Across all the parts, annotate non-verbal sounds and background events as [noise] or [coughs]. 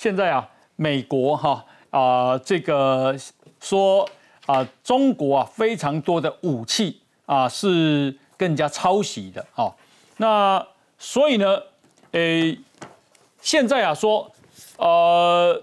现在啊，美国哈啊这个说啊，中国啊非常多的武器啊是更加抄袭的哦。那所以呢，诶，现在啊说，呃。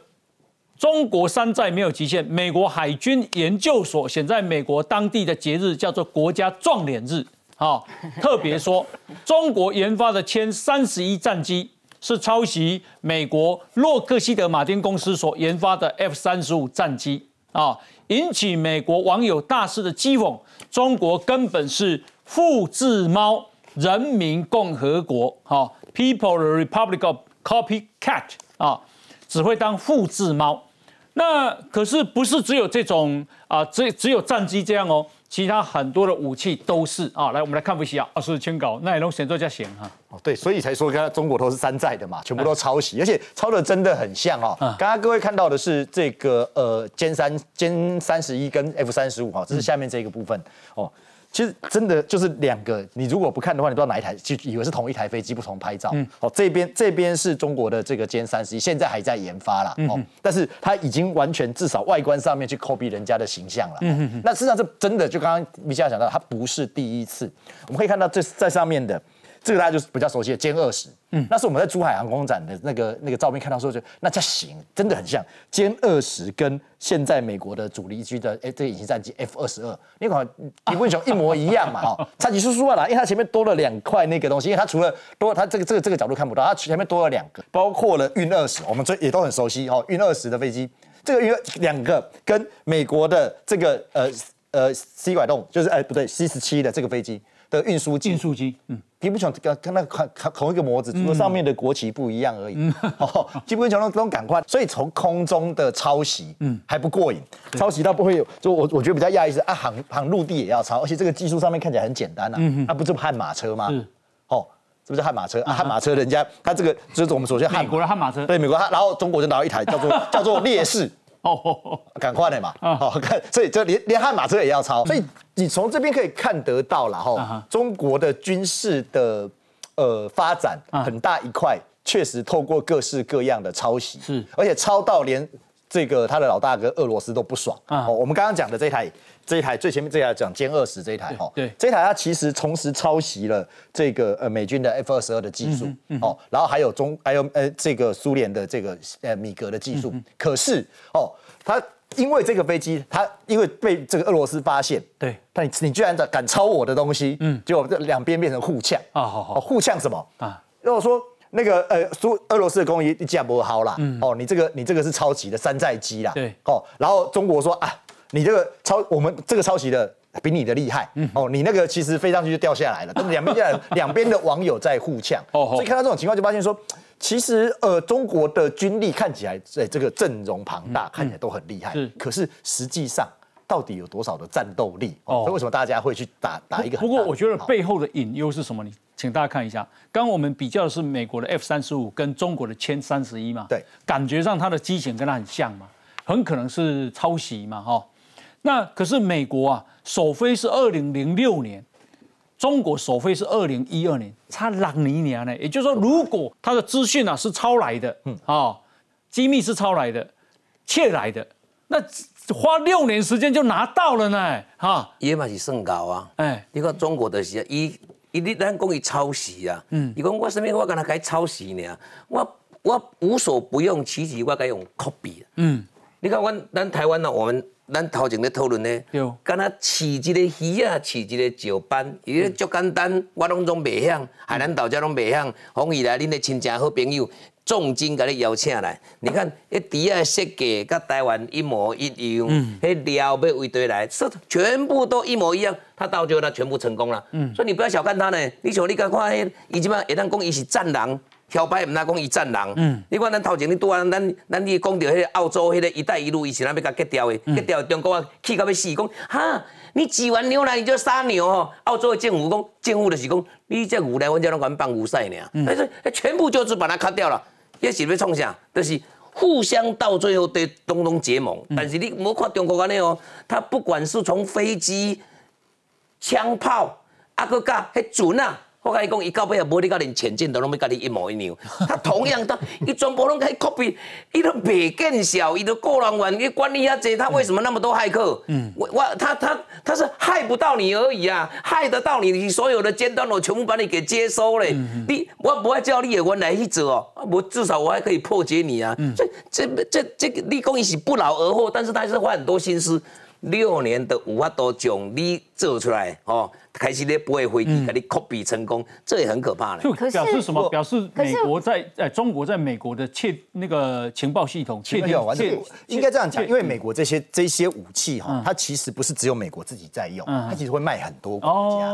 中国山寨没有极限。美国海军研究所选在美国当地的节日叫做国家撞脸日，啊，特别说中国研发的歼三十一战机是抄袭美国洛克希德马丁公司所研发的 F 三十五战机，啊，引起美国网友大肆的讥讽。中国根本是复制猫，人民共和国，哈，People the Republic of Copycat，啊，只会当复制猫。那可是不是只有这种啊？只只有战机这样哦，其他很多的武器都是啊。来，我们来看一下，啊，是清稿，那也能选作加型哈。哦，对，所以才说刚刚中国都是山寨的嘛，全部都抄袭，而且抄的真的很像哦。刚刚各位看到的是这个呃歼三歼三十一跟 F 三十五哈，这是下面这个部分哦。其实真的就是两个，你如果不看的话，你不知道哪一台，就以为是同一台飞机，不同拍照。哦，这边这边是中国的这个歼三十一，现在还在研发了。哦，但是它已经完全至少外观上面去 copy 人家的形象了。那事实上这真的就刚刚米夏讲到，它不是第一次，我们可以看到这在上面的。这个大家就是比较熟悉的歼二十，嗯，那是我们在珠海航空展的那个那个照片看到说，就那叫行，真的很像歼二十跟现在美国的主力机的哎这个隐形战机 F 二十二，你看比问熊一模一样嘛，[laughs] 哈，差几叔叔啦，因为它前面多了两块那个东西，因为它除了多，它这个这个这个角度看不到，它前面多了两个，包括了运二十，我们这也都很熟悉哈，运二十的飞机，这个运两个跟美国的这个呃呃 C 拐洞，就是哎不对 C 十七的这个飞机。的运输机，运输机，嗯，基本上跟跟那同同一个模子，除了上面的国旗不一样而已。[laughs] 哦，基本上都都赶快，所以从空中的抄袭，嗯，还不过瘾，抄袭到不会有，就我我觉得比较讶异是啊，航航陆地也要抄，而且这个技术上面看起来很简单呐，那不是悍马车吗？是，哦，是不是悍马车？悍马车人家他这个就是我们首先美国的悍马车，对，美国，然后中国就拿一台叫做 [laughs] 叫做烈士。哦，赶快的嘛，好看，[laughs] 所以这连连悍马车也要抄，所以你从这边可以看得到了哈，中国的军事的呃发展很大一块，确实透过各式各样的抄袭，是，而且抄到连这个他的老大哥俄罗斯都不爽。啊。我们刚刚讲的这台。这一台最前面这台讲歼二十这一台哈，对，这一台它其实同时抄袭了这个呃美军的 F 二十二的技术哦，然后还有中还有呃这个苏联的这个呃米格的技术，可是哦，它因为这个飞机它因为被这个俄罗斯发现，对，但你你居然敢抄我的东西，嗯，结果这两边变成互呛。啊，好好，互呛什么？啊？如果说那个呃苏俄罗斯的工艺一架不好啦，哦，你这个你这个是抄袭的山寨机啦，对，哦，然后中国说啊。你这个抄我们这个抄袭的比你的厉害，哦，你那个其实飞上去就掉下来了。两边两边的网友在互呛，所以看到这种情况就发现说，其实呃中国的军力看起来在这个阵容庞大，看起来都很厉害，可是实际上到底有多少的战斗力？哦，所以为什么大家会去打打一个？不过我觉得背后的隐忧是什么？你请大家看一下，刚刚我们比较的是美国的 F 三十五跟中国的歼三十一嘛，对，感觉上它的机型跟它很像嘛，很可能是抄袭嘛，哈。那可是美国啊，首飞是二零零六年，中国首飞是二零一二年，差两年呢。也就是说，如果他的资讯啊是抄来的，嗯啊，机密是抄来的，窃来的，那花六年时间就拿到了呢，哈，也嘛是算高啊。哎，你看中国的是，伊伊你咱讲伊抄袭啊，嗯，伊讲我什物我跟他该抄袭呢，我我无所不用其极，我该用 copy。嗯，你看我咱台湾呢，我们。咱头前咧讨论咧，敢若饲一个鱼啊，饲一个石斑，伊咧足简单，我拢总袂晓，海南岛遮拢袂晓。欢迎来恁的亲戚好朋友，重金甲你邀请来。你看，迄猪仔设计甲台湾一模一样，迄料要为对来，是全部都一模一样。他到最后他全部成功了。嗯所以你不要小看他呢。你像你甲看迄，伊即摆会当讲伊是战狼。漂白毋哪讲伊战狼，嗯，你看咱头前你拄啊，咱咱你讲到迄个澳洲迄个一带一路，伊是咱要甲割掉的？割掉中国啊，气到要死，讲哈，你挤完牛奶你就杀牛哦。澳洲的政府讲，政府就是讲，你这牛奶我只拢管放牛赛呢，但是全部就是把它砍掉了，也是要创啥？就是互相到最后对东东结盟。但是你无看中国安尼哦，他不管是从飞机、枪炮，啊搁甲迄船啊。我跟你讲，伊到尾也无你甲恁前进都拢要甲你一模一样。他同样的，伊全部拢可以 copy，伊都袂见效，伊都个人员伊管理遐济，他为什么那么多骇客？嗯，我我他他他是害不到你而已啊，害得到你，你所有的尖端我全部把你给接收嘞。你我不会叫你也原来去做哦，我至少我还可以破解你啊。这这这这个立功一起不劳而获，但是他是花很多心思。六年的有法都将你做出来哦。开始咧不会回击，给你 copy 成功，这也很可怕了。就表示什么？表示美国在在中国在美国的窃那个情报系统窃掉，窃应该这样讲，因为美国这些这些武器哈，它其实不是只有美国自己在用，它其实会卖很多国家。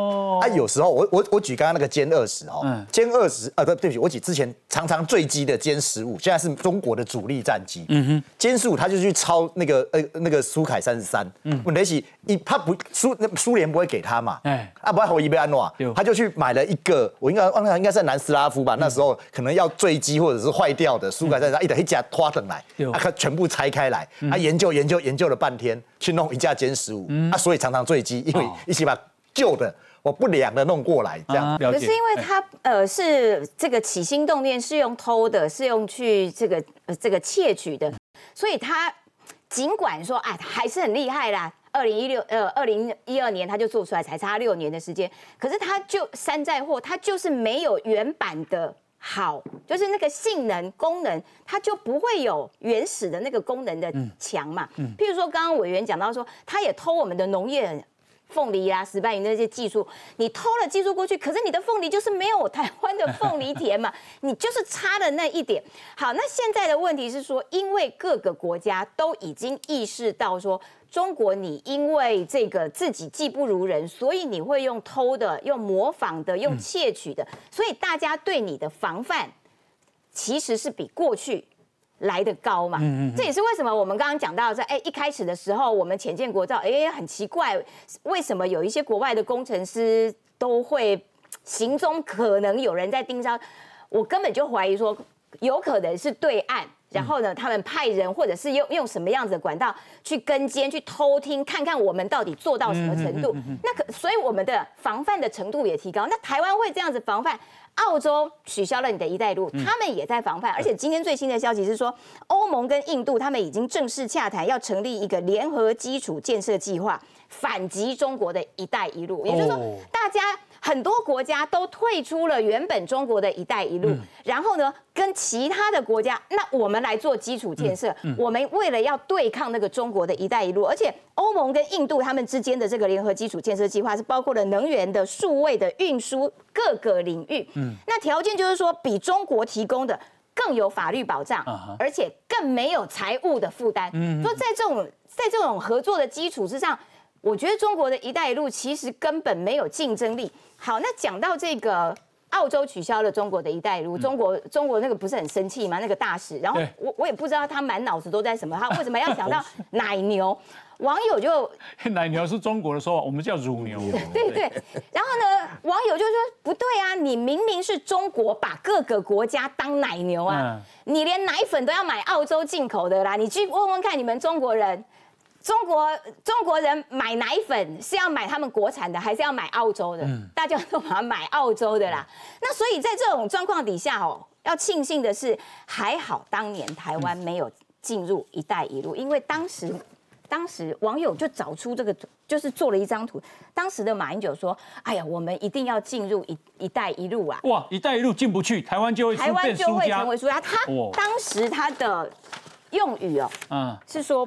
啊，有时候我我我举刚刚那个歼二十哈，歼二十呃对对不起，我举之前常常坠机的歼十五，现在是中国的主力战机。嗯哼，歼十五它就去抄那个呃那个苏凯三十三，嗯，问题是一他不苏那苏联不会给他嘛？哎。啊，不，我伊贝安诺，他就去买了一个，我应该忘了，应该在南斯拉夫吧？那时候可能要坠机或者是坏掉的苏改在那一等一架拖等来，他全部拆开来，他研究研究研究了半天，去弄一架歼十五，啊，所以常常坠机，因为一起把旧的我不良的弄过来，这样。可是因为他呃是这个起心动念是用偷的，是用去这个呃这个窃取的，所以他尽管说哎还是很厉害啦。二零一六呃，二零一二年他就做出来，才差六年的时间。可是他就山寨货，它就是没有原版的好，就是那个性能功能，它就不会有原始的那个功能的强嘛。嗯譬如说，刚刚委员讲到说，他也偷我们的农业。凤梨啊，石斑鱼那些技术，你偷了技术过去，可是你的凤梨就是没有台湾的凤梨甜嘛，[laughs] 你就是差了那一点。好，那现在的问题是说，因为各个国家都已经意识到说，中国你因为这个自己技不如人，所以你会用偷的、用模仿的、用窃取的，所以大家对你的防范其实是比过去。来的高嘛，这也是为什么我们刚刚讲到在哎一开始的时候，我们浅见国造，哎很奇怪，为什么有一些国外的工程师都会行踪可能有人在盯梢，我根本就怀疑说有可能是对岸，然后呢他们派人或者是用用什么样子的管道去跟监去偷听，看看我们到底做到什么程度，那可所以我们的防范的程度也提高，那台湾会这样子防范？澳洲取消了你的一带一路，他们也在防范，而且今天最新的消息是说，欧盟跟印度他们已经正式洽谈，要成立一个联合基础建设计划，反击中国的一带一路，也就是说，大家。很多国家都退出了原本中国的一带一路，然后呢，跟其他的国家，那我们来做基础建设。我们为了要对抗那个中国的一带一路，而且欧盟跟印度他们之间的这个联合基础建设计划是包括了能源的、数位的、运输各个领域。嗯，那条件就是说，比中国提供的更有法律保障，而且更没有财务的负担。嗯，说在这种在这种合作的基础之上。我觉得中国的一带一路其实根本没有竞争力。好，那讲到这个澳洲取消了中国的一带一路，中国中国那个不是很生气吗？那个大使，然后我我也不知道他满脑子都在什么，他为什么要想到奶牛？网友就 [laughs] 奶牛是中国的说法，我们叫乳牛。[laughs] 对对。然后呢，网友就说不对啊，你明明是中国把各个国家当奶牛啊，你连奶粉都要买澳洲进口的啦，你去问问看你们中国人。中国中国人买奶粉是要买他们国产的，还是要买澳洲的？大家都把买澳洲的啦。那所以在这种状况底下哦，要庆幸的是，还好当年台湾没有进入“一带一路”，因为当时当时网友就找出这个，就是做了一张图。当时的马英九说：“哎呀，我们一定要进入‘一一带一路’啊！哇，‘一带一路’进不去，台湾就会台湾就会成为输家。他当时他的用语哦，嗯，是说。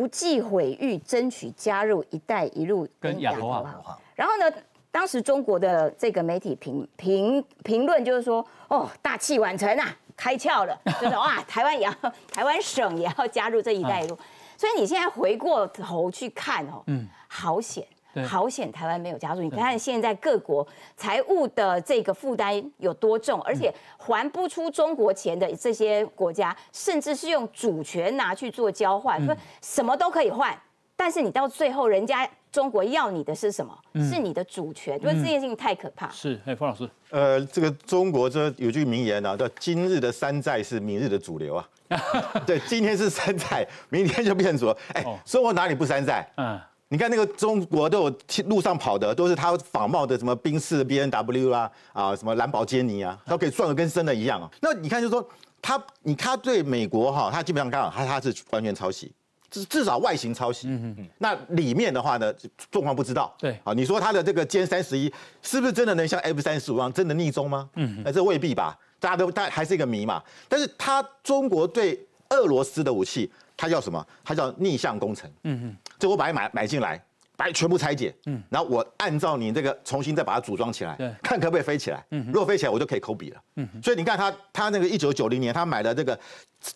不计毁誉，争取加入“一带一路”跟亚投行然后呢，当时中国的这个媒体评评评论就是说：“哦，大器晚成啊，开窍了，[laughs] 就是哇，台湾也要，[laughs] 台湾省也要加入这一带一路。”所以你现在回过头去看哦，嗯，好险。好险，台湾没有加入。你看现在各国财务的这个负担有多重，而且还不出中国钱的这些国家，甚至是用主权拿去做交换，说什么都可以换，但是你到最后，人家中国要你的是什么？是你的主权。因为这件事情太可怕。是，哎，方老师，呃，这个中国这有句名言啊，叫“今日的山寨是明日的主流”啊。[laughs] 对，今天是山寨，明天就变主流，哎，生活哪里不山寨？嗯。你看那个中国都有路上跑的，都是他仿冒的什么宾士、B N W 啊，啊什么兰博基尼啊，都可以撞的跟真的一样啊。那你看，就是说他，你他对美国哈，他基本上刚好他他是完全抄袭，至至少外形抄袭。嗯嗯那里面的话呢，状况不知道。对。啊，你说他的这个歼三十一是不是真的能像 F 三十五样真的逆中吗？嗯。那这未必吧，大家都大还是一个谜嘛。但是他中国对俄罗斯的武器。它叫什么？它叫逆向工程。嗯嗯，就我把它买买进来，把它全部拆解。嗯，然后我按照你这个重新再把它组装起来，对，看可不可以飞起来。嗯，如果飞起来，我就可以抠笔了。嗯，所以你看他他那个一九九零年他买的这个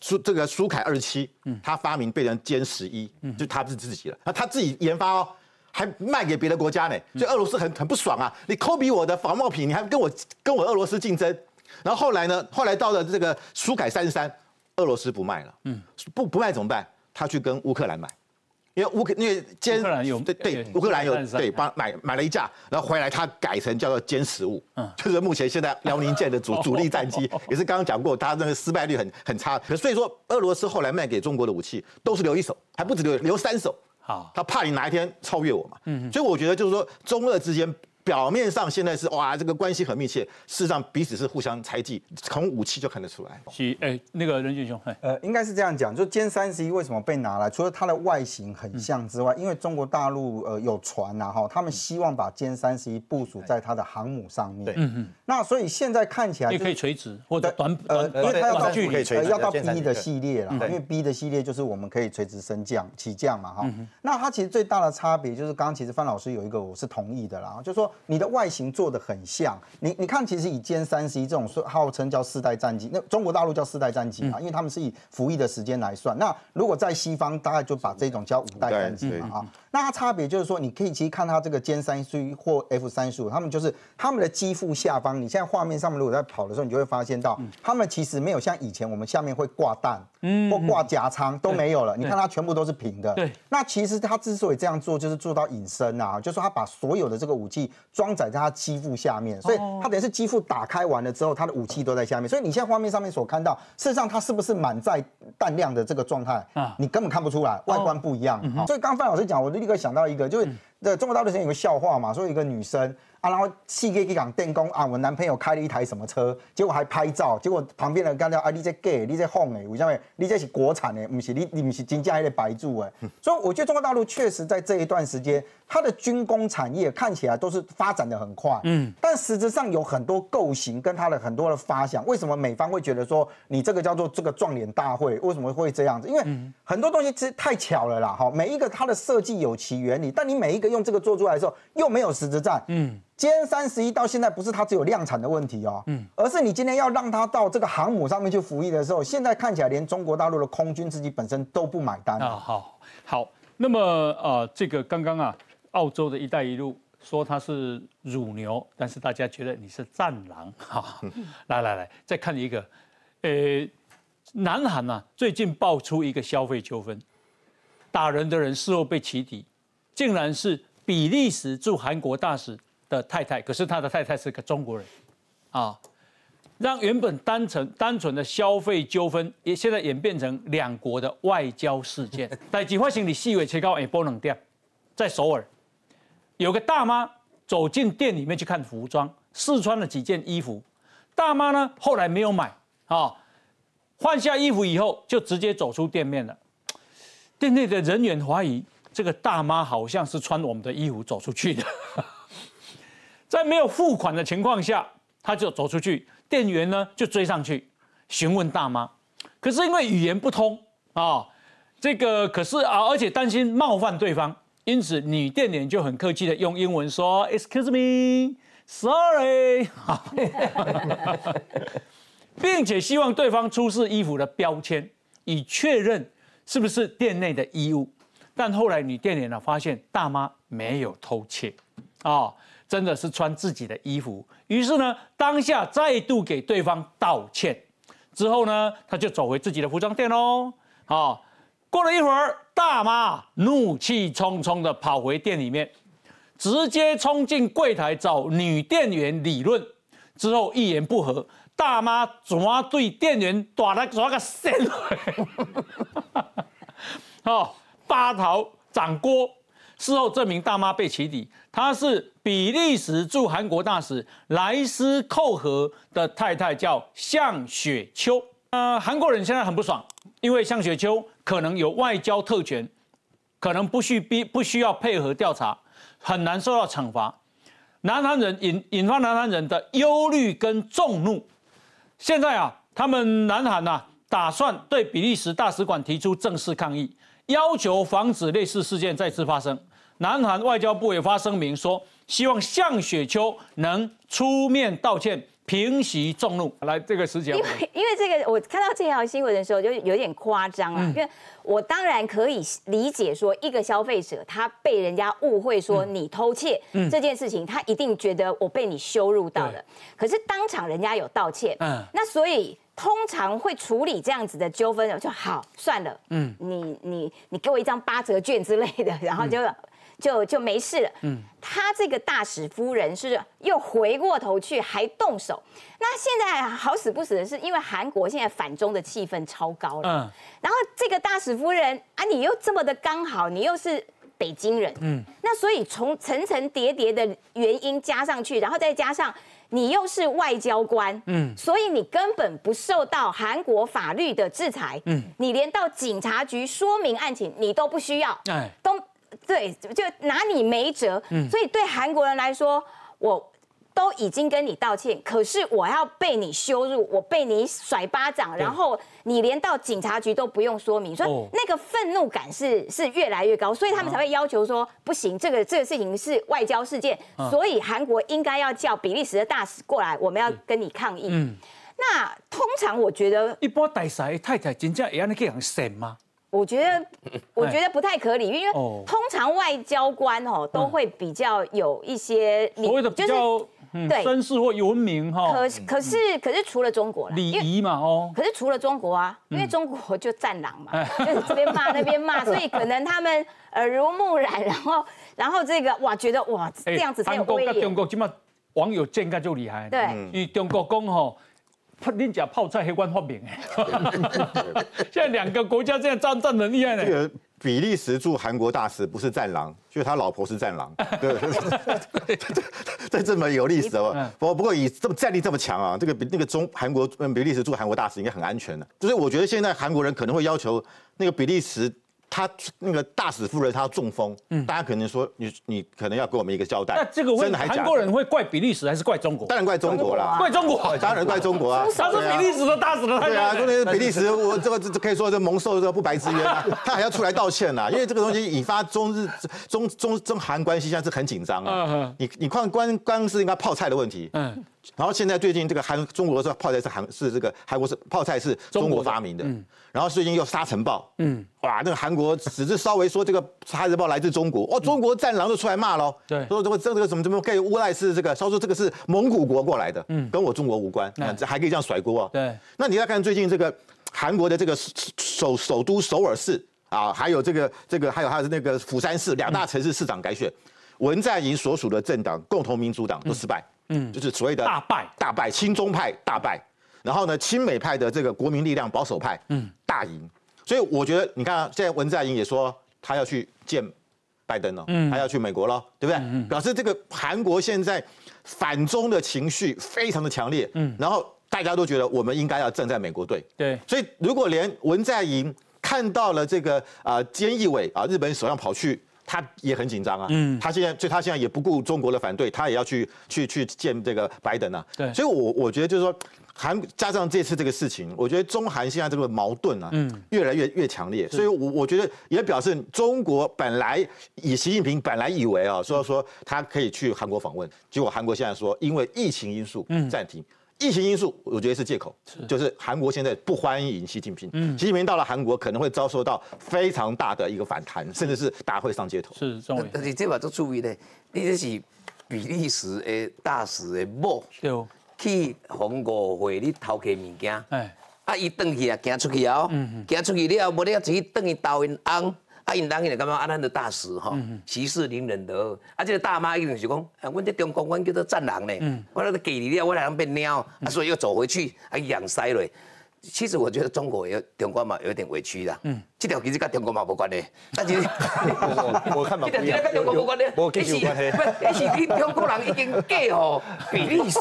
苏这个苏凯二十七，嗯，他发明被人歼十一，嗯，就他是自己了。那他自己研发哦，还卖给别的国家呢。所以俄罗斯很很不爽啊！你抠比我的仿冒品，你还跟我跟我俄罗斯竞争。然后后来呢？后来到了这个苏凯三十三。俄罗斯不卖了，嗯，不不卖怎么办？他去跟乌克兰买，因为乌克因为歼乌克兰有对对乌克兰有对帮买买了一架，然后回来他改成叫做歼十五，嗯，就是目前现在辽宁舰的主 [laughs] 主力战机，也是刚刚讲过，他那个失败率很很差。可所以说，俄罗斯后来卖给中国的武器都是留一手，还不止留留三手，好，他怕你哪一天超越我嘛，嗯，所以我觉得就是说中俄之间。表面上现在是哇，这个关系很密切，事实上彼此是互相猜忌，从武器就看得出来。是，哎，那个任俊雄，呃，应该是这样讲，就歼三十一为什么被拿来？除了它的外形很像之外，因为中国大陆呃有船呐哈，他们希望把歼三十一部署在它的航母上面。对，嗯嗯。那所以现在看起来，也可以垂直或者短呃，因为它要到距离，要到 B 的系列了，因为 B 的系列就是我们可以垂直升降起降嘛哈。那它其实最大的差别就是，刚刚其实范老师有一个我是同意的啦，就是说你的外形。做的很像，你你看，其实以歼三十一这种说号称叫四代战机，那中国大陆叫四代战机嘛，因为他们是以服役的时间来算。那如果在西方，大概就把这种叫五代战机嘛啊。那它差别就是说，你可以其实看它这个歼三十一或 F 三十五，他们就是他们的机腹下方，你现在画面上面如果在跑的时候，你就会发现到，他们其实没有像以前我们下面会挂弹，嗯，或挂夹舱都没有了。你看它全部都是平的。对。那其实它之所以这样做，就是做到隐身啊，就是说它把所有的这个武器装载在它。机腹下面，所以它等于是机腹打开完了之后，它的武器都在下面。所以你现在画面上面所看到，事实上它是不是满载弹量的这个状态啊？你根本看不出来，外观不一样。所以刚范老师讲，我就立刻想到一个，就是在中国大陆之前有个笑话嘛，说一个女生。啊，然后细给给讲电工啊，我男朋友开了一台什么车，结果还拍照，结果旁边人干掉啊，你这 gay，你这 home 哎，为什么？你这是国产的，不是你你不是金价的白住哎，所以我觉得中国大陆确实在这一段时间，它的军工产业看起来都是发展的很快，嗯，但实质上有很多构型跟它的很多的发想，为什么美方会觉得说你这个叫做这个撞脸大会，为什么会这样子？因为很多东西其实太巧了啦，哈，每一个它的设计有其原理，但你每一个用这个做出来的时候，又没有实质战，嗯。歼三十一到现在不是它只有量产的问题哦，嗯，而是你今天要让它到这个航母上面去服役的时候，现在看起来连中国大陆的空军自己本身都不买单啊。好，好，那么呃，这个刚刚啊，澳洲的一带一路说它是乳牛，但是大家觉得你是战狼 [laughs] 哈。来来来，再看一个，呃，南韩啊最近爆出一个消费纠纷，打人的人事后被起底，竟然是比利时驻韩国大使。的太太，可是他的太太是个中国人，啊，让原本单纯单纯的消费纠纷，也现在演变成两国的外交事件。[laughs] 在几发行李细微切糕也不能掉，在首尔有个大妈走进店里面去看服装，试穿了几件衣服，大妈呢后来没有买啊，换下衣服以后就直接走出店面了。店内的人员怀疑这个大妈好像是穿我们的衣服走出去的。在没有付款的情况下，他就走出去，店员呢就追上去询问大妈，可是因为语言不通啊，这个可是啊，而且担心冒犯对方，因此女店员就很客气的用英文说 “Excuse me, sorry”，[laughs] 并且希望对方出示衣服的标签，以确认是不是店内的衣物。但后来女店员呢发现大妈没有偷窃啊。真的是穿自己的衣服，于是呢，当下再度给对方道歉，之后呢，他就走回自己的服装店喽。好，过了一会儿，大妈怒气冲冲的跑回店里面，直接冲进柜台找女店员理论，之后一言不合，大妈抓对店员打了抓个闪回，好，八头掌锅。事后证明大妈被起底，她是比利时驻韩国大使莱斯寇和的太太，叫向雪秋。呃，韩国人现在很不爽，因为向雪秋可能有外交特权，可能不需必不需要配合调查，很难受到惩罚。南韩人引引发南韩人的忧虑跟众怒。现在啊，他们南韩呐，打算对比利时大使馆提出正式抗议，要求防止类似事件再次发生。南韩外交部也发声明说，希望向雪秋能出面道歉。平息众怒，来这个时间，因为因为这个，我看到这条新闻的时候就有点夸张啊。因为我当然可以理解说，一个消费者他被人家误会说你偷窃这件事情，他一定觉得我被你羞辱到了。可是当场人家有道歉，嗯，那所以通常会处理这样子的纠纷，就好算了，嗯，你你你给我一张八折券之类的，然后就。就就没事了。嗯，他这个大使夫人是又回过头去还动手。那现在好死不死的是，因为韩国现在反中的气氛超高了。嗯，然后这个大使夫人啊，你又这么的刚好，你又是北京人。嗯，那所以从层层叠叠的原因加上去，然后再加上你又是外交官。嗯，所以你根本不受到韩国法律的制裁。嗯，你连到警察局说明案情你都不需要。哎，都。对，就拿你没辙，嗯。所以对韩国人来说，我都已经跟你道歉，可是我要被你羞辱，我被你甩巴掌，然后你连到警察局都不用说明，所以那个愤怒感是是越来越高，所以他们才会要求说不行，这个这个事情是外交事件，所以韩国应该要叫比利时的大使过来，我们要跟你抗议。嗯。那通常我觉得，一般大使太太真正会安尼去人审吗？我觉得，[laughs] 我觉得不太可理，因为通常外交官哦都会比较有一些所谓的比较对。绅士或文明哈。可可是可是除了中国礼仪嘛哦。可是除了中国啊，因为中国就战狼嘛，[laughs] 就是这边骂那边骂，[laughs] 所以可能他们耳濡目染，然后然后这个哇觉得哇这样子才有威严。中国起码网友见个就厉害，对，因为中国讲吼。恁讲泡菜黑官发明哎，[laughs] 现在两个国家这样战战很厉害呢。这个比利时驻韩国大使不是战狼，就是他老婆是战狼。对，[laughs] 这这么有历史哦。不不过以这么战力这么强啊，这个比那个中韩国比利时驻韩国大使应该很安全的。就是我觉得现在韩国人可能会要求那个比利时。他那个大使夫人，他中风，嗯，大家可能说你你可能要给我们一个交代。那这个会韩国人会怪比利时还是怪中国？当然怪中国啦，怪中国，[laughs] 当然怪中国啊。[laughs] 他是比利时的大使的，对啊，说比利时，我这个这可以说这蒙受这个不白之冤啊，[laughs] 他还要出来道歉呐，因为这个东西引发中日中中中韩关系现在是很紧张啊。你你看光光是应该泡菜的问题，嗯。然后现在最近这个韩中国说泡菜是韩是这个韩国是泡菜是中国发明的，然后最近又沙尘暴，嗯，哇，那个韩国只是稍微说这个沙尘暴来自中国，哦，中国战狼就出来骂喽，对，说这个这个怎么怎么可以诬赖是这个，他说这个是蒙古国过来的，嗯，跟我中国无关，这还可以这样甩锅啊，对，那你再看最近这个韩国的这个首首都首尔市啊，还有这个这个还有还有那个釜山市两大城市市长改选，文在寅所属的政党共同民主党都失败。嗯，就是所谓的大败，大败，亲中派大败，然后呢，亲美派的这个国民力量保守派，嗯，大赢。所以我觉得，你看，啊现在文在寅也说他要去见拜登了，嗯，他要去美国了，对不对？表示这个韩国现在反中的情绪非常的强烈，嗯，然后大家都觉得我们应该要站在美国队，对。所以如果连文在寅看到了这个啊，菅义伟啊，日本首相跑去。他也很紧张啊，嗯，他现在，所以他现在也不顾中国的反对，他也要去去去见这个拜登啊。对，所以，我我觉得就是说，韩加上这次这个事情，我觉得中韩现在这个矛盾啊，嗯，越来越越强烈。所以，我我觉得也表示中国本来以习近平本来以为啊，说说他可以去韩国访问，结果韩国现在说因为疫情因素暂停。疫情因素，我觉得是借口，就是韩国现在不欢迎习近平。嗯，习近平到了韩国可能会遭受到非常大的一个反弹，甚至是大会上街头。是，但是这把都注意呢，你这是比利时的大使的某，对，去韩国会你偷窃物件，哎，啊，伊转去啊，行出去啊，行出去了，无你自己转去投因翁。啊，因当伊就感觉啊，咱的大使哈，息事宁人的。啊，这个大妈一定是讲，啊，阮在中国，阮叫做战狼呢。我那个给你了，我来人变猫，啊，所以又走回去，啊，养塞了。其实我觉得中国有中国嘛有点委屈啦。嗯，这条其实跟中国嘛无关的，[laughs] 但是我我看嘛不一样，跟中国无关的，我跟有关系。不，那是你中国人已经嫁吼比利时，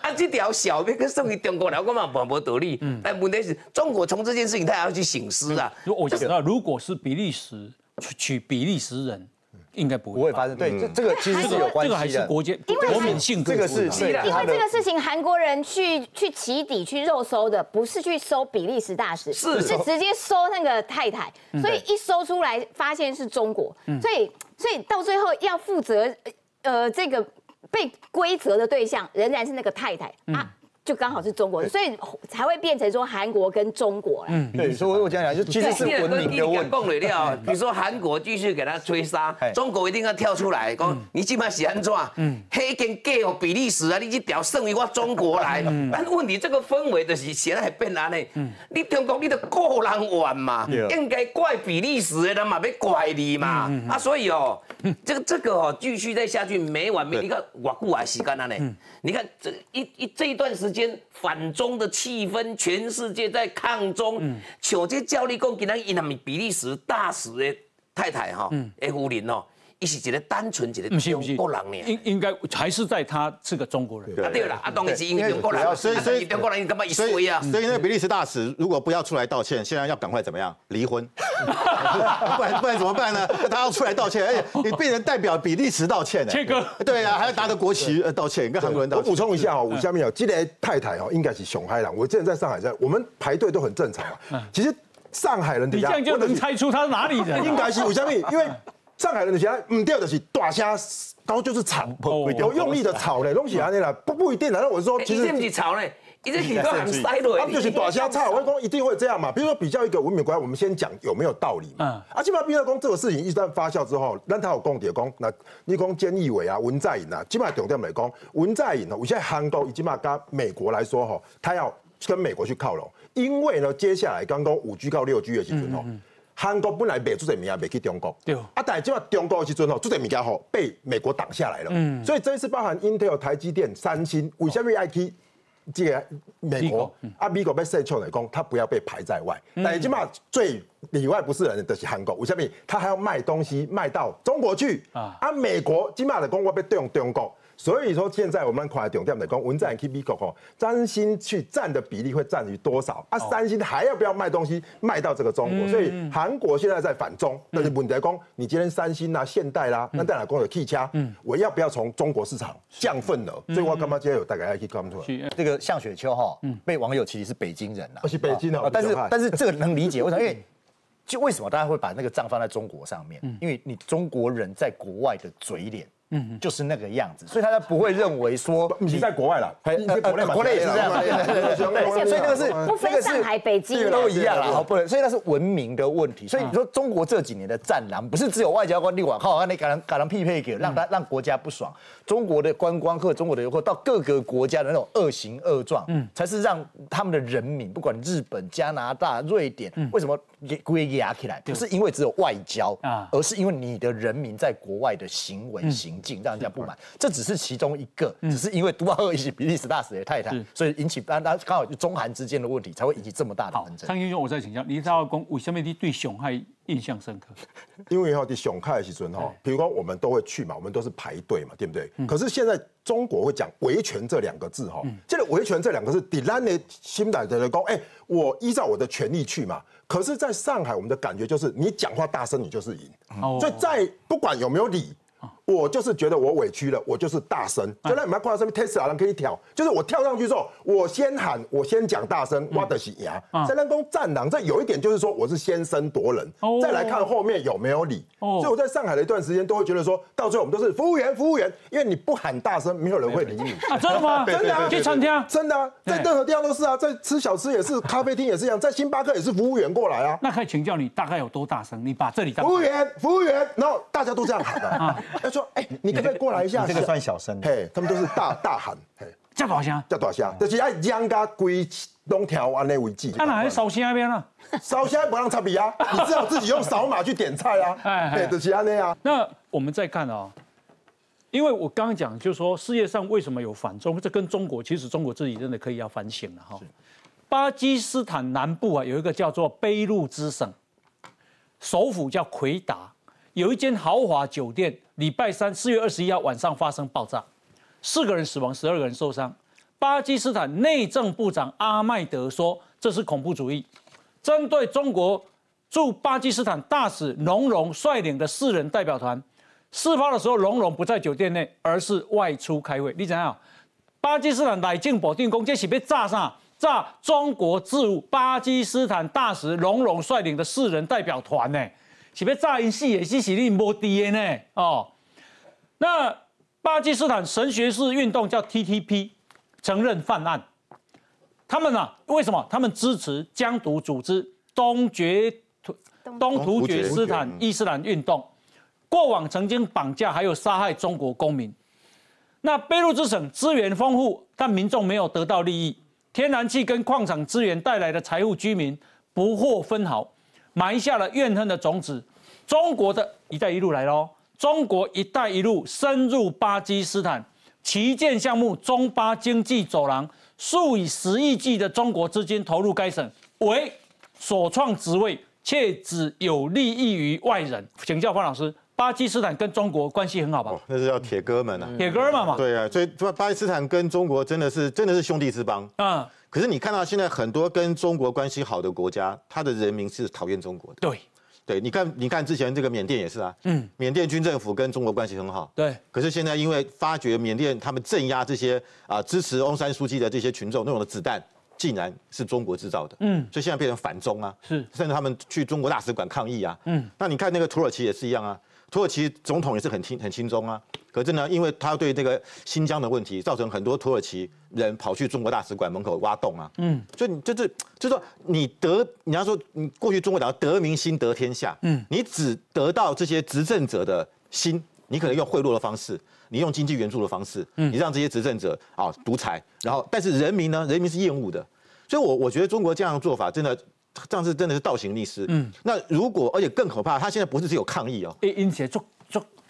啊，这条小命跟送给中国人，我嘛无无道理。嗯，但问题是中国从这件事情他要去醒思啊。如果我知道，如果是比利时娶比利时人。应该不会不会发生，对，这这个其实是有关系的。这个还是国家国民性这个是因为这个事情，韩国人去去起底去肉搜的，不是去搜比利时大使，是。是直接搜那个太太，所以一搜出来发现是中国，所以所以到最后要负责呃这个被规则的对象仍然是那个太太啊。就刚好是中国，所以才会变成说韩国跟中国嗯，对，所以我讲讲就其实是文明的问题。比如说韩国继续给他追杀，中国一定要跳出来讲，你基本上是安怎？嗯，黑跟 gay 哦，比利时啊，你去屌胜于我中国来。但问题这个氛围就是现在变安尼。嗯，你中国你的个人玩嘛，应该怪比利时的人嘛，要怪你嘛。啊，所以哦，这个这个哦，继续再下去没完没。你看我久啊时间啊呢？你看这一一这一段时间反中的气氛，全世界在抗中。像这教练讲，今仔因他们比利时大使的太太哈，哎夫人哦。一是一个单纯一个中国人呢，应应该还是在他是个中国人。对了，阿东是因为中国人，所以所以中国人干嘛一衰啊？所以那个比利时大使如果不要出来道歉，现在要赶快怎么样？离婚，[laughs] 不然不然怎么办呢？他要出来道歉，而且你被人代表比利时道歉，这个对啊，还要拿着国旗道歉，跟韩国人道歉。我补充一下哦，我下面有这个太太哦，应该是熊海郎。我之前在上海在，我们排队都很正常啊。其实上海人，你这样就能猜出他是哪里人？应该是我下面，因为。上海人的钱唔掉的是大虾，然后就是炒，有用力的炒嘞，东西啊那啦，不不一定。啦。那我说，其实不是炒嘞，一直很多很塞的，他们就是大虾炒。我讲一定会这样嘛。比如说比较一个文明国家，我们先讲有没有道理嘛。啊，基本上比如讲这个事情一旦发酵之后，那他有共点讲，那你讲菅义伟啊、文在寅啊，基本上重点来讲，文在寅呢，我现在韩国已经把跟美国来说哈，他要跟美国去靠拢，因为呢，接下来刚刚五 G 到六 G 的时阵哦。韩国本来卖出这物件卖去中国，对，啊，但系即话中国的时阵吼，出这物件吼被美国挡下来了，嗯，所以这一次包含 Intel、台积电、三星，为什么爱去这个美国？啊，美国被设出来讲，他不要被排在外，但是起码最里外不是人的是韩国，为什么？他还要卖东西卖到中国去。啊？啊，美国起码的讲我被对用中国。所以说，现在我们看重点的讲，文在寅 K 国吼，三星去占的比例会占于多少？啊，三星还要不要卖东西卖到这个中国？所以韩国现在在反中，但是问题讲，你今天三星啦、现代啦，那当然讲有 K 掐，我要不要从中国市场降份额？所以我干嘛今天有大概要去看出来？这个向雪秋哈，被网友其实是北京人呐，是北京的，但是但是这个能理解，[laughs] 为什么？因为就为什么大家会把那个账放在中国上面？因为你中国人在国外的嘴脸。嗯，就是那个样子，所以他不会认为说你在国外了，国内国内也是这样，所以那个是不分上海、北京都一样啦，不能，所以那是文明的问题。所以你说中国这几年的战狼，不是只有外交官立网靠你敢能敢能匹配给让他让国家不爽，中国的观光客、中国的游客到各个国家的那种恶行恶状，嗯，才是让他们的人民，不管日本、加拿大、瑞典，为什么归压起来？不是因为只有外交啊，而是因为你的人民在国外的行为行径。让人家不满，这只是其中一个，只是因为杜巴赫是比利时大使的太太，所以引起大家刚好中韩之间的问题，才会引起这么大的纷争。张英雄，我再请教，你知道讲为什么你对上海印象深刻？因为哈，你熊开的时阵哈，比如说我们都会去嘛，我们都是排队嘛，对不对？可是现在中国会讲维权这两个字哈，这个维权这两个字，底兰的新来的讲，哎，我依照我的权利去嘛。可是在上海，我们的感觉就是你讲话大声，你就是赢。所以在不管有没有理。我就是觉得我委屈了，我就是大声。就那你们看到上面 Tesla 人可以跳，就是我跳上去之后，我先喊，我先讲大声，挖得起牙。在那公战狼，这有一点就是说我是先声夺人，再来看后面有没有理。所以我在上海的一段时间都会觉得说，到最后我们都是服务员，服务员，因为你不喊大声，没有人会理你。真的吗？真的啊，去餐厅，真的啊，在任何地方都是啊，在吃小吃也是，咖啡厅也是一样，在星巴克也是服务员过来啊。那可以请教你大概有多大声？你把这里当服务员，服务员，然后大家都这样喊的啊。[laughs] 说，哎，你可不可以过来一下？这个算小声。嘿，他们都是大大喊，嘿，叫大声，叫大声，就是爱让家规拢条安内为止。那哪还烧香那边呢？烧香不让插笔啊，你只好自己用扫码去点菜啊。[laughs] 哎，就是安内啊。那我们再看啊，因为我刚刚讲，就是说世界上为什么有反中，这跟中国其实中国自己真的可以要反省了哈。巴基斯坦南部啊有一个叫做卑路支省，首府叫奎达，有一间豪华酒店，礼拜三四月二十一号晚上发生爆炸，四个人死亡，十二个人受伤。巴基斯坦内政部长阿麦德说这是恐怖主义，针对中国驻巴基斯坦大使龙荣率领的四人代表团，事发的时候龙荣不在酒店内，而是外出开会。你想想？巴基斯坦乃进保定宫，这是被炸上。炸中国驻巴基斯坦大使龙龙率领的四人代表团呢，是被炸因死也是是你无敌的？呢哦。那巴基斯坦神学士运动叫 TTP 承认犯案，他们呢为什么？他们支持疆独组织东决东突厥斯坦伊斯兰运动，过往曾经绑架还有杀害中国公民。那贝鲁之省资源丰富，但民众没有得到利益。天然气跟矿产资源带来的？财富，居民不获分毫，埋下了怨恨的种子。中国的一带一路来喽！中国一带一路深入巴基斯坦，旗舰项目中巴经济走廊，数以十亿计的中国资金投入该省，为所创职位，却只有利益于外人。请教方老师。巴基斯坦跟中国关系很好吧？那是叫铁哥们啊，铁哥们嘛。对啊，所以巴基斯坦跟中国真的是真的是兄弟之邦啊。可是你看到现在很多跟中国关系好的国家，他的人民是讨厌中国的。对，对，你看，你看之前这个缅甸也是啊，嗯，缅甸军政府跟中国关系很好。对，可是现在因为发觉缅甸他们镇压这些啊支持翁山书记的这些群众那种的子弹，竟然是中国制造的，嗯，所以现在变成反中啊，是，甚至他们去中国大使馆抗议啊，嗯，那你看那个土耳其也是一样啊。土耳其总统也是很轻很轻松啊，可是呢，因为他对这个新疆的问题，造成很多土耳其人跑去中国大使馆门口挖洞啊，嗯，所以你就是就是说你得你要说你过去中国讲得民心得天下，嗯，你只得到这些执政者的心，你可能用贿赂的方式，你用经济援助的方式，嗯，你让这些执政者啊独裁，然后但是人民呢，人民是厌恶的，所以我我觉得中国这样的做法真的。这样是真的是倒行逆施。嗯，那如果而且更可怕，他现在不是只有抗议哦，因此做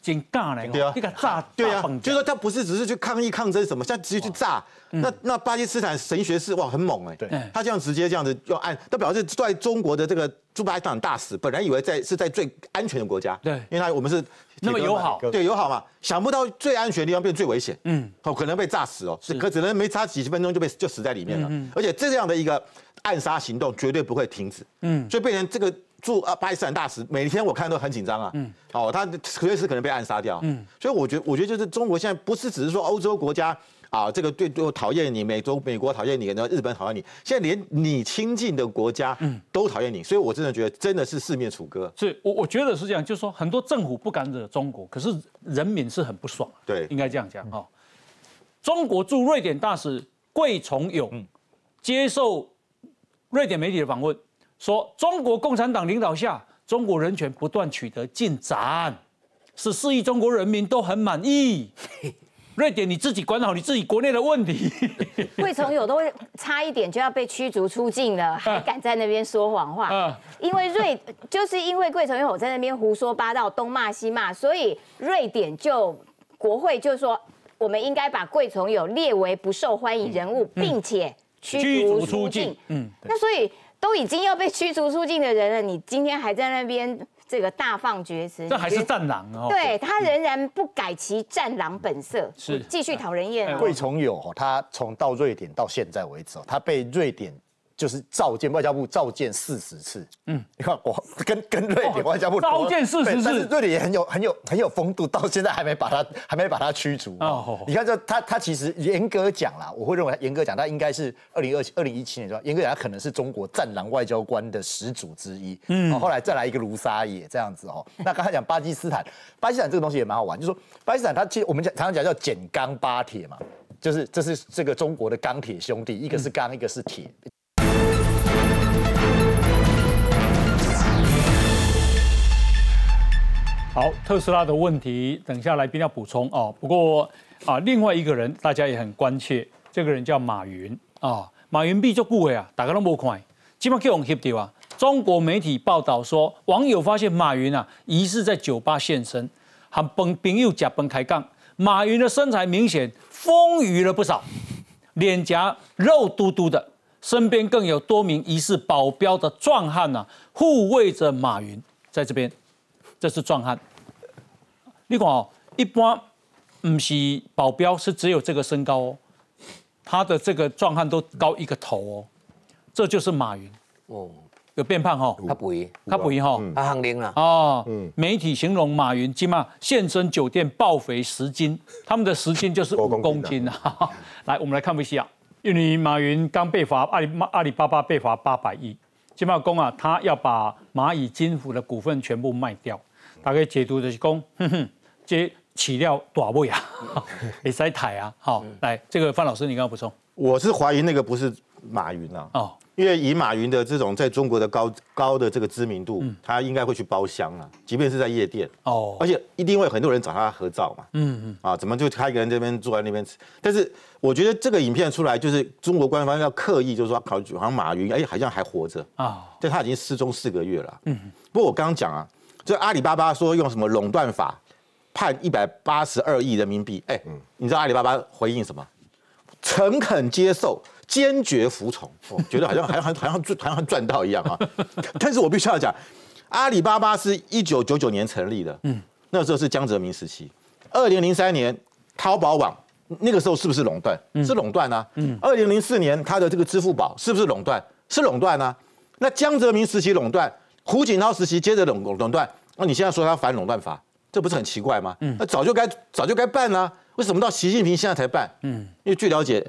做真干嘞，对啊，一个炸，对啊，就是说他不是只是去抗议抗争什么，现在直接去炸。那那巴基斯坦神学士哇很猛哎，对，他这样直接这样子要按，他表示在中国的这个驻巴基斯坦大使本来以为在是在最安全的国家，对，因为他我们是那么友好，对友好嘛，想不到最安全的地方变最危险，嗯，哦可能被炸死哦，是。可只能没差几十分钟就被就死在里面了，而且这样的一个。暗杀行动绝对不会停止，嗯，所以变成这个驻啊巴基斯坦大使，每天我看都很紧张啊，嗯，哦，他随时可能被暗杀掉，嗯，所以我觉得，我觉得就是中国现在不是只是说欧洲国家啊，这个对对讨厌你，美洲美国讨厌你，然后日本讨厌你，现在连你亲近的国家，嗯，都讨厌你，所以我真的觉得真的是四面楚歌。所以，我我觉得是这样，就是说很多政府不敢惹中国，可是人民是很不爽，对，应该这样讲哈。中国驻瑞典大使桂从勇接受。瑞典媒体的访问说，中国共产党领导下，中国人权不断取得进展，十四亿中国人民都很满意。[laughs] 瑞典你自己管好你自己国内的问题。桂从友都差一点就要被驱逐出境了，还敢在那边说谎话。因为瑞就是因为桂从友在那边胡说八道，东骂西骂，所以瑞典就国会就说，我们应该把桂从友列为不受欢迎人物，并且。驱逐出境，嗯，那所以都已经要被驱逐出境的人了，你今天还在那边这个大放厥词，这还是战狼哦，对他仍然不改其战狼本色，是继续讨人厌。贵从友他从到瑞典到现在为止他被瑞典。就是召见外交部召见四十次，嗯，你看我 [laughs] 跟跟瑞典外交部召见四十次，但是瑞典也很有很有很有风度，[laughs] 到现在还没把他还没把他驱逐。哦，你看这他他其实严格讲啦，我会认为严格讲他应该是二零二二零一七年说严格讲他可能是中国战狼外交官的始祖之一。嗯，后来再来一个卢沙野这样子哦。那刚才讲巴基斯坦，巴基斯坦这个东西也蛮好玩，就是说巴基斯坦他其实我们讲常常讲叫简钢巴铁嘛，就是这是这个中国的钢铁兄弟，一个是钢，一个是铁。好，特斯拉的问题，等下来宾要补充哦。不过啊，另外一个人大家也很关切，这个人叫马云啊。马云币就不为啊，大家都无看，基本上用 hip 掉啊。中国媒体报道说，网友发现马云啊疑似在酒吧现身，和朋朋友假崩开杠。马云的身材明显丰腴了不少，脸颊肉嘟嘟的，身边更有多名疑似保镖的壮汉呢，护卫着马云。在这边，这是壮汉。你看哦，一般不是保镖，是只有这个身高哦。他的这个壮汉都高一个头哦。这就是马云哦，有变胖哈？他不会，他不会哈？他行龄了哦。媒体形容马云今嘛现身酒店暴肥十斤，他们的十斤就是五公斤啊。[laughs] 来，我们来看一下，因为马云刚被罚阿里阿里巴巴被罚八百亿。金茂公啊，他要把蚂蚁金服的股份全部卖掉。大概解读的是公，[laughs] 哼哼，这起料大位啊，[laughs] 也在抬啊。好，来，这个范老师，你刚刚补充。我是怀疑那个不是马云啊。哦。因为以马云的这种在中国的高高的这个知名度，他应该会去包厢啊，即便是在夜店。哦，而且一定会很多人找他合照嘛，嗯嗯，啊，怎么就他一个人这边坐在那边吃？但是我觉得这个影片出来，就是中国官方要刻意就是说考虑，好像马云哎好像还活着。啊，但他已经失踪四个月了，嗯，不过我刚刚讲啊，就阿里巴巴说用什么垄断法判一百八十二亿人民币，哎，你知道阿里巴巴回应什么？诚恳接受。坚决服从，[laughs] 觉得好像好像好像赚好像赚到一样啊！[laughs] 但是我必须要讲，阿里巴巴是一九九九年成立的，嗯，那时候是江泽民时期。二零零三年淘宝网那个时候是不是垄断？是垄断啊！嗯，二零零四年它的这个支付宝是不是垄断？是垄断啊！那江泽民时期垄断，胡锦涛时期接着垄垄断，那你现在说他反垄断法，这不是很奇怪吗？嗯，那早就该早就该办啊，为什么到习近平现在才办？嗯，因为据了解。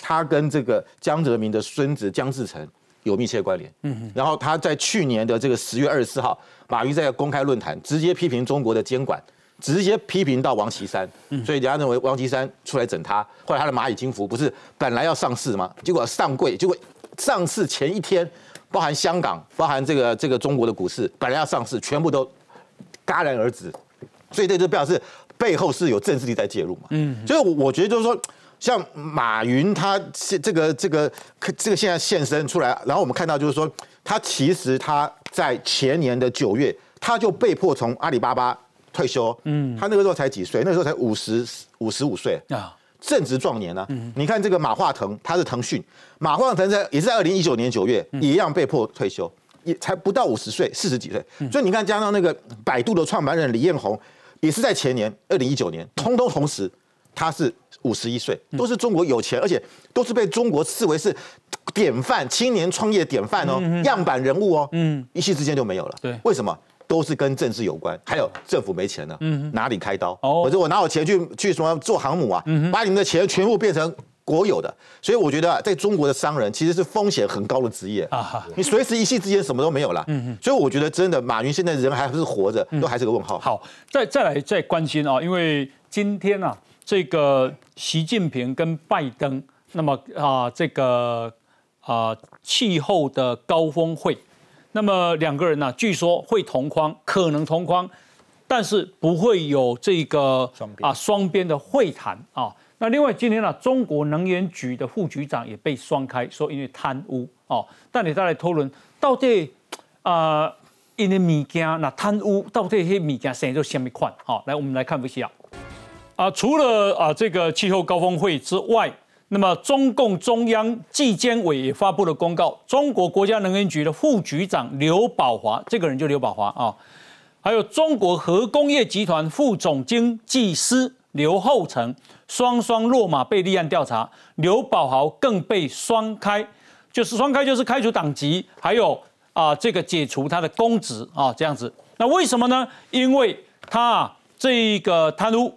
他跟这个江泽民的孙子江志成有密切关联。嗯，然后他在去年的这个十月二十四号，马云在公开论坛直接批评中国的监管，直接批评到王岐山。嗯，所以人家认为王岐山出来整他。后来他的蚂蚁金服不是本来要上市吗？结果上柜，结果上市前一天，包含香港，包含这个这个中国的股市本来要上市，全部都戛然而止。所以这就表示背后是有政治力在介入嘛。嗯，所以我觉得就是说。像马云，他现这个这个这个现在现身出来，然后我们看到就是说，他其实他在前年的九月，他就被迫从阿里巴巴退休。嗯，他那个时候才几岁？那时候才五十五十五岁啊，正值壮年呢。你看这个马化腾，他是腾讯，马化腾在也是在二零一九年九月一样被迫退休，也才不到五十岁，四十几岁。所以你看，加上那个百度的创办人李彦宏，也是在前年二零一九年，通通同时，他是。五十一岁，都是中国有钱，而且都是被中国视为是典范、青年创业典范哦，样板人物哦。嗯，一夕之间就没有了。对，为什么？都是跟政治有关，还有政府没钱了，嗯，哪里开刀？哦，或者我拿我钱去去什么做航母啊？嗯，把你们的钱全部变成国有的。所以我觉得，在中国的商人其实是风险很高的职业啊。你随时一夕之间什么都没有了。嗯嗯。所以我觉得，真的，马云现在人还不是活着，都还是个问号。好，再再来再关心啊，因为今天啊。这个习近平跟拜登，那么啊，这个啊气候的高峰会，那么两个人呢，据说会同框，可能同框，但是不会有这个啊双边的会谈啊。那另外今天呢，中国能源局的副局长也被双开，说因为贪污哦。但你再来讨论，到底啊因为物件那贪污到底些物件生做什么款？好，来我们来看一下。啊，除了啊这个气候高峰会之外，那么中共中央纪监委也发布了公告，中国国家能源局的副局长刘宝华，这个人就刘宝华啊，还有中国核工业集团副总经济师刘厚成，双双落马被立案调查，刘宝豪更被双开，就是双开就是开除党籍，还有啊这个解除他的公职啊这样子，那为什么呢？因为他这个贪污。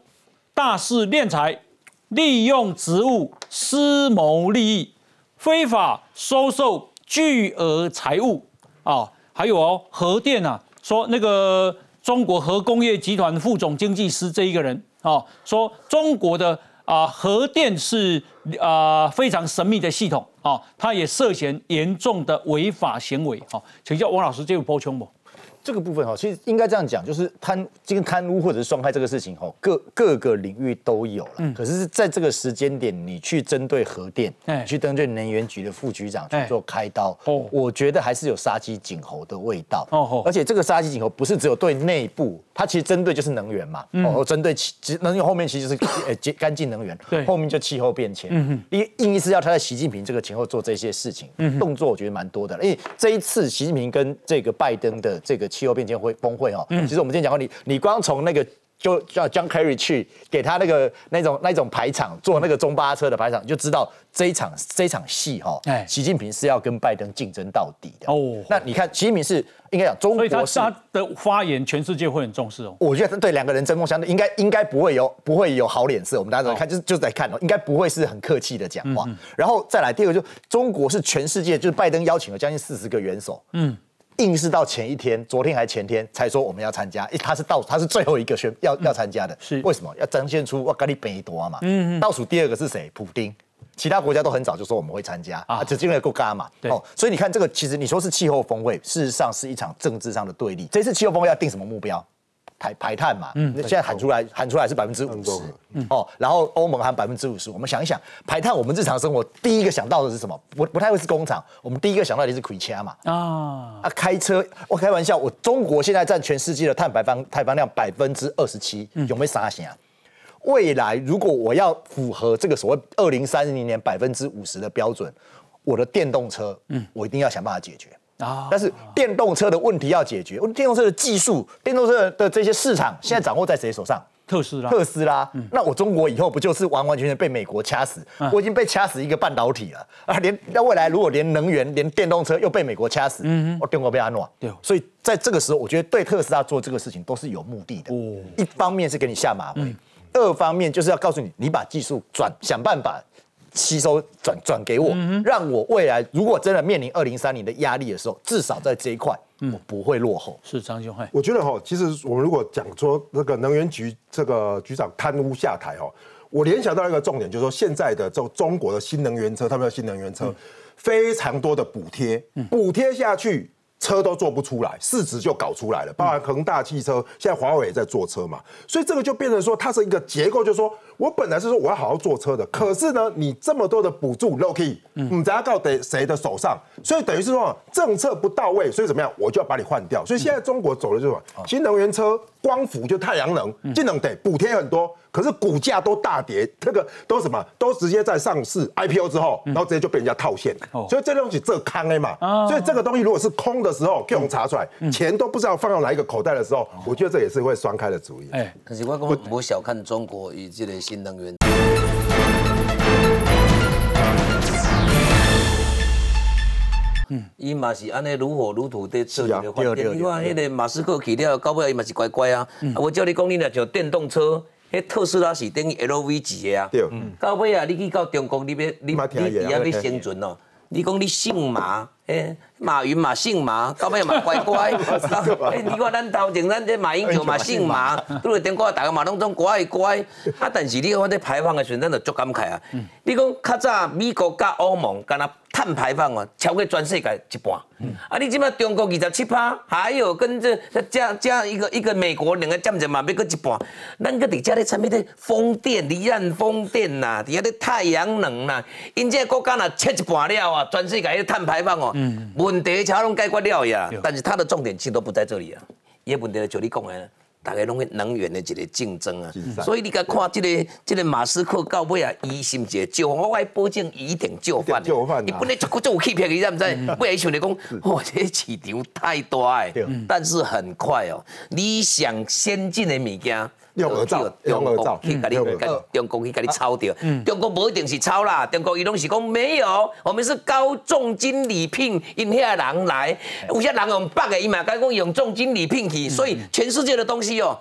大肆敛财，利用职务私谋利益，非法收受巨额财物啊！还有哦，核电啊，说那个中国核工业集团副总经济师这一个人啊，说中国的啊核电是啊非常神秘的系统啊，他也涉嫌严重的违法行为啊！请教王老师，这有包充不？这个部分哈，其实应该这样讲，就是贪这个贪污或者是双害这个事情哈，各各个领域都有了。嗯。可是在这个时间点，你去针对核电，哎，去针对能源局的副局长去做开刀，哦，我觉得还是有杀鸡儆猴的味道。哦而且这个杀鸡儆猴不是只有对内部，它其实针对就是能源嘛。哦。针对气，能源后面其实是 [coughs] 呃干净能源。对。后面就气候变迁。嗯因为硬是要他在习近平这个前后做这些事情，嗯，动作我觉得蛮多的。因为这一次习近平跟这个拜登的这个。气候变迁会峰会哦，其实我们今天讲过，你你光从那个就叫 John Kerry 去给他那个那种那种排场坐那个中巴车的排场，就知道这一场这一场戏哈，哎，习近平是要跟拜登竞争到底的哦。那你看，习近平是应该讲中国，所他的发言全世界会很重视哦。我觉得对两个人针锋相对，应该应该不会有不会有好脸色。我们大家在看，就是就在看哦，应该不会是很客气的讲话。然后再来第二个，就中国是全世界就是拜登邀请了将近四十个元首，嗯。硬是到前一天，昨天还前天才说我们要参加，他是倒他是最后一个宣要要参加的，是为什么？要展现出哇，咖喱本多嘛。嗯嗯。倒数第二个是谁？普丁。其他国家都很早就说我们会参加啊，只因为够干嘛？哦，所以你看这个，其实你说是气候峰会，事实上是一场政治上的对立。这次气候峰会要定什么目标？排排碳嘛，嗯，现在喊出来喊出来是百分之五十，哦，然后欧盟喊百分之五十，我们想一想，排碳我们日常生活第一个想到的是什么？不不太会是工厂，我们第一个想到的是开车嘛，啊，啊开车，我开玩笑，我中国现在占全世界的碳排放碳排量百分之二十七，有没有啥想？未来如果我要符合这个所谓二零三零年百分之五十的标准，我的电动车，嗯，我一定要想办法解决。啊！但是电动车的问题要解决，电动车的技术、电动车的这些市场现在掌握在谁手上？特斯拉。特斯拉。那我中国以后不就是完完全全被美国掐死？我已经被掐死一个半导体了啊！连那未来如果连能源、连电动车又被美国掐死，嗯我中国被安诺。对。所以在这个时候，我觉得对特斯拉做这个事情都是有目的的。哦。一方面是给你下马威，二方面就是要告诉你，你把技术转，想办法。吸收转转给我，让我未来如果真的面临二零三零的压力的时候，至少在这一块我不会落后。是张兄，我觉得哈，其实我们如果讲说那个能源局这个局长贪污下台哈，我联想到一个重点，就是说现在的这中国的新能源车，他们的新能源车非常多的补贴，补贴下去。车都做不出来，市值就搞出来了。包含恒大汽车，现在华为也在做车嘛，所以这个就变成说，它是一个结构，就是说我本来是说我要好好坐车的，可是呢，你这么多的补助，low key，你知道到得谁的手上，所以等于是说政策不到位，所以怎么样，我就要把你换掉。所以现在中国走的就是新能源车。光伏就太阳能，这能得补贴很多，可是股价都大跌，这个都什么，都直接在上市 IPO 之后，然后直接就被人家套现，所以这东西这坑 A 嘛，所以这个东西如果是空的时候，给我们查出来，钱都不知道放到哪一个口袋的时候，我觉得这也是会双开的主意。哎，可是我我我小看中国以这类新能源。嗯，伊嘛是安尼如火如荼在做这个发展。你看，迄个马斯克去了，到尾伊嘛是乖乖啊。我叫你讲，你若像电动车，迄特斯拉是等于 LV 级的啊。对，到尾啊，你去到中国，你要你你要要生存哦。你讲你姓马，诶，马云嘛姓马，到尾嘛乖乖。[laughs] 诶，你看咱头前咱这马英九嘛姓马，拄着电话大家嘛拢总乖乖。啊，但是你看这排放的时阵，咱就足感慨啊。你讲较早美国甲欧盟敢若。碳排放哦，超过全世界一半。啊，你即摆中国二十七趴，还有跟这加加一个一个美国两个占着嘛，要搁一半。咱搁伫遮咧产品咧风电、离岸风电呐，伫遐咧太阳能呐，因这国家若切一半了啊，全世界迄碳排放哦，问题全拢解决了呀。但是它的重点其实都不在这里啊，伊问题就你讲的。大家拢会能源的一个竞争啊，所以你甲看这个这个马斯克到尾啊，伊是毋是就我爱保证一定就范，伊本来就就有欺骗，你知不知？尾来想来讲，哇，这市场太大诶，但是很快哦，你想先进的物件。用耳罩，用耳罩去甲你，中国去甲你抄掉。中国不一定是抄啦，中国伊拢是讲没有，我们是高重金礼聘因遐人来，有些人用北的伊嘛，甲讲用重金礼聘去，所以全世界的东西哦，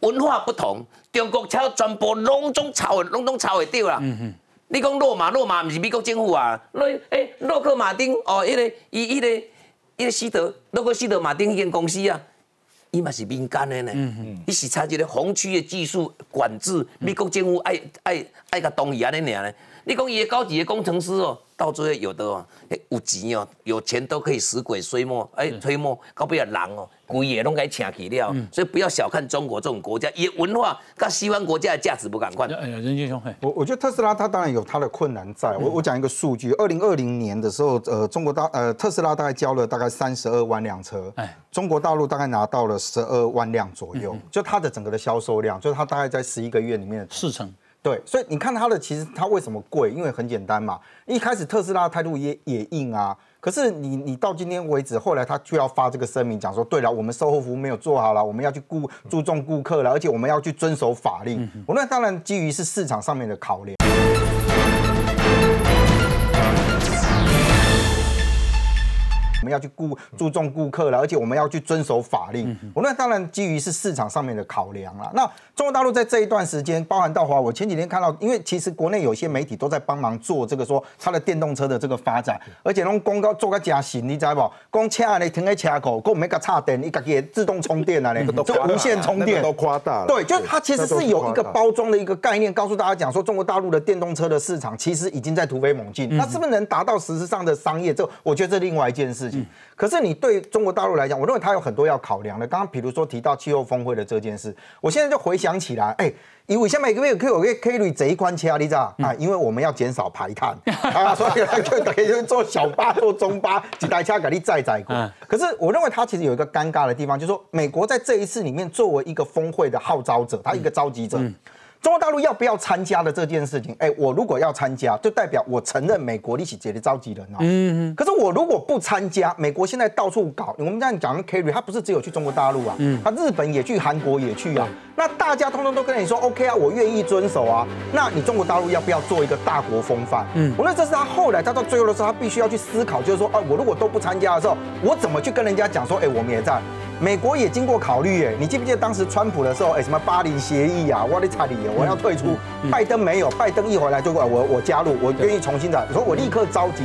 文化不同，中国抄全部拢总抄，拢总抄会掉啦。你讲洛马，洛马毋是美国政府啊？洛诶，洛克马丁哦，迄个伊迄个迄个西德，洛克西德马丁迄间公司啊。伊嘛是民间的呢，伊是差一个红区的技术管制，美国政府爱爱爱甲同意安尼尔呢。你讲伊的高级的工程师哦，到最后有的哦，有钱哦，有钱都可以使鬼推磨，哎，推磨，搞不了人哦，鬼也拢该请去了。所以不要小看中国这种国家，也文化跟西方国家的价值不敢换。哎呀，任杰兄，我我觉得特斯拉它当然有它的困难在。我我讲一个数据，二零二零年的时候，呃，中国大呃特斯拉大概交了大概三十二万辆车，哎，中国大陆大概拿到了十二万辆左右，就它的整个的销售量，就是它大概在十一个月里面的四成。对，所以你看它的，其实它为什么贵？因为很简单嘛，一开始特斯拉的态度也也硬啊。可是你你到今天为止，后来他就要发这个声明，讲说，对了，我们售后服务没有做好了，我们要去顾注重顾客了，而且我们要去遵守法令。我那当然基于是市场上面的考量。们要去顾注重顾客了，而且我们要去遵守法令。我那当然基于是市场上面的考量了。那中国大陆在这一段时间，包含到华，我前几天看到，因为其实国内有些媒体都在帮忙做这个说它的电动车的这个发展，而且用公告做个假行，你知不？公车你停在车口，够没个插电，你自己自动充电啊，你就无线充电都夸大了。对，就是它其实是有一个包装的一个概念，告诉大家讲说，中国大陆的电动车的市场其实已经在突飞猛进。那是不是能达到实质上的商业？这我觉得这另外一件事情。可是你对中国大陆来讲，我认为它有很多要考量的。刚刚比如说提到气候峰会的这件事，我现在就回想起来，哎，因为现在每个月可以有个 K 率这一款车，你知道啊？因为我们要减少排碳啊，所以就可以坐小巴、坐中巴几台车给你载载过。可是我认为它其实有一个尴尬的地方，就是说美国在这一次里面作为一个峰会的号召者，他一个召集者。中国大陆要不要参加的这件事情？哎，我如果要参加，就代表我承认美国一起解的召集人啊。嗯嗯。可是我如果不参加，美国现在到处搞，我们这样讲，Kerry 他不是只有去中国大陆啊，嗯，他日本也去，韩国也去啊。那大家通通都跟你说 OK 啊，我愿意遵守啊。那你中国大陆要不要做一个大国风范？嗯，我认为这是他后来他到最后的时候，他必须要去思考，就是说，啊，我如果都不参加的时候，我怎么去跟人家讲说，哎，我们也在。美国也经过考虑，哎，你记不记得当时川普的时候，哎，什么巴黎协议啊，我的差里，我要退出。拜登没有，拜登一回来就过来我我加入，我愿意重新的，说我立刻召集。